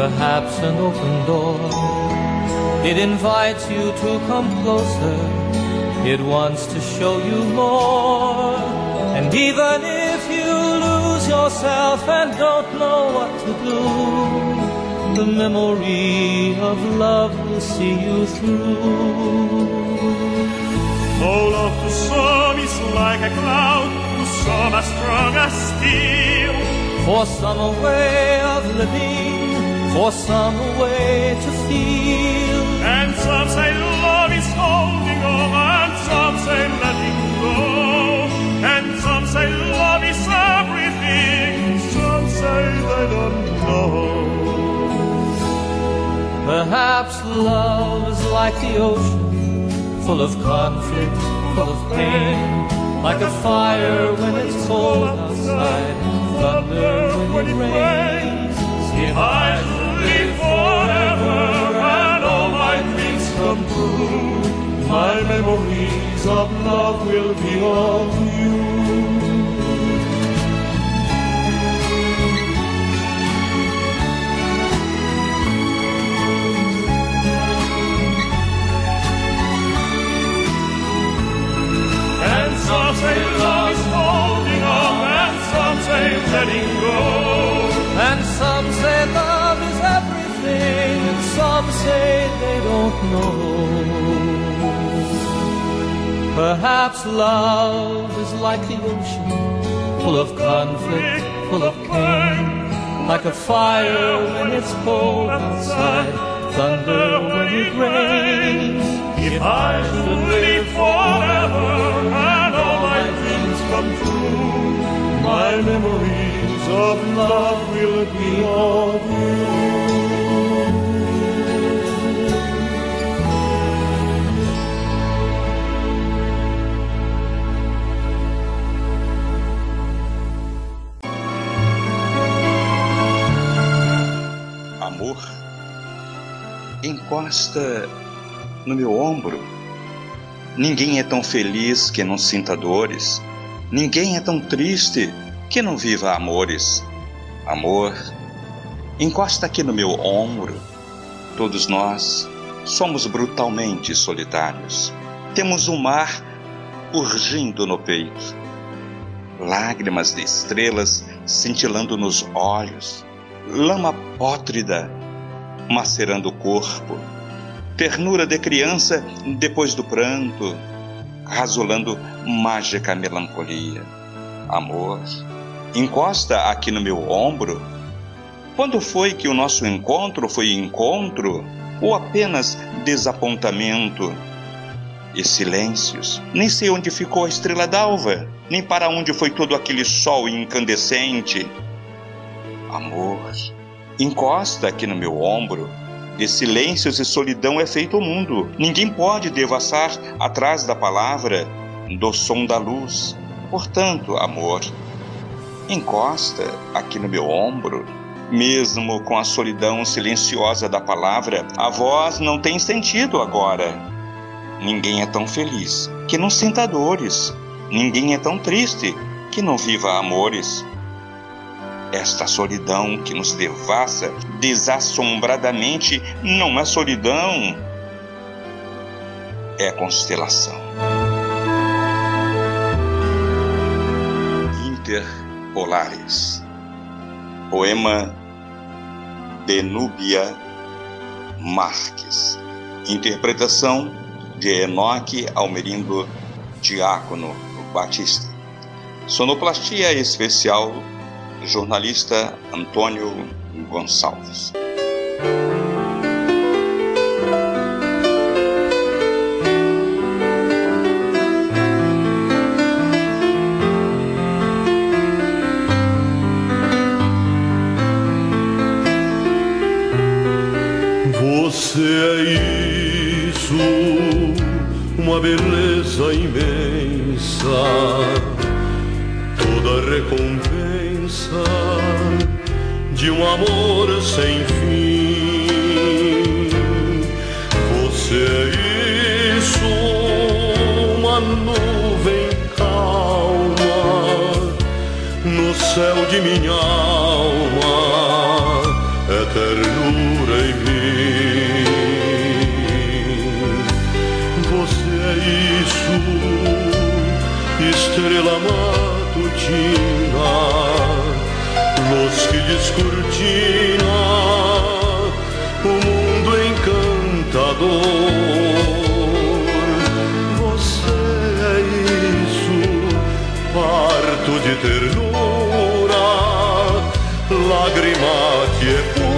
perhaps an open door. It invites you to come closer, it wants to show you more. And even if you lose yourself and don't know what to do, the memory of love will see you through. Oh, love to some is like a cloud, to some as strong as steel. For some a way of living for some way to feel. And some say love is holding on, and some say letting go. And some say love is everything, some say they don't know. Perhaps love is like the ocean, full of conflict, full of pain. Like a fire when it's cold outside, thunder when it rains. If I memories of love will be of you. And some say love is holding on, and some say letting go, and some say love is everything, and some say they don't know. Perhaps love is like the ocean, full of conflict, full of pain, like a fire when it's cold outside, thunder when it rains. If I should live forever and all my dreams come true, my memories of love will be of you. Encosta no meu ombro. Ninguém é tão feliz que não sinta dores. Ninguém é tão triste que não viva amores. Amor, encosta aqui no meu ombro. Todos nós somos brutalmente solitários. Temos um mar urgindo no peito. Lágrimas de estrelas cintilando nos olhos. Lama pótrida macerando o corpo, ternura de criança depois do pranto, rasolando mágica melancolia. Amor, encosta aqui no meu ombro. Quando foi que o nosso encontro foi encontro ou apenas desapontamento? E silêncios. Nem sei onde ficou a estrela d'alva, nem para onde foi todo aquele sol incandescente. Amor, encosta aqui no meu ombro. De silêncios e solidão é feito o mundo. Ninguém pode devassar atrás da palavra, do som da luz. Portanto, amor, encosta aqui no meu ombro. Mesmo com a solidão silenciosa da palavra, a voz não tem sentido agora. Ninguém é tão feliz que não sinta dores. Ninguém é tão triste que não viva amores esta solidão que nos devassa desassombradamente não é solidão, é constelação. Interpolares. Poema de Núbia Marques. Interpretação de Enoque Almerindo Diácono Batista. Sonoplastia especial jornalista Antônio Gonçalves. Você é isso, uma beleza imensa, toda recompensa de um amor sem fim. Você é isso, uma nuvem calma no céu de minha alma, é ternura em mim. Você é isso, estrela matutina, luz que descortina o mundo encantador. Você é isso, parto de ternura, lágrima que é pura.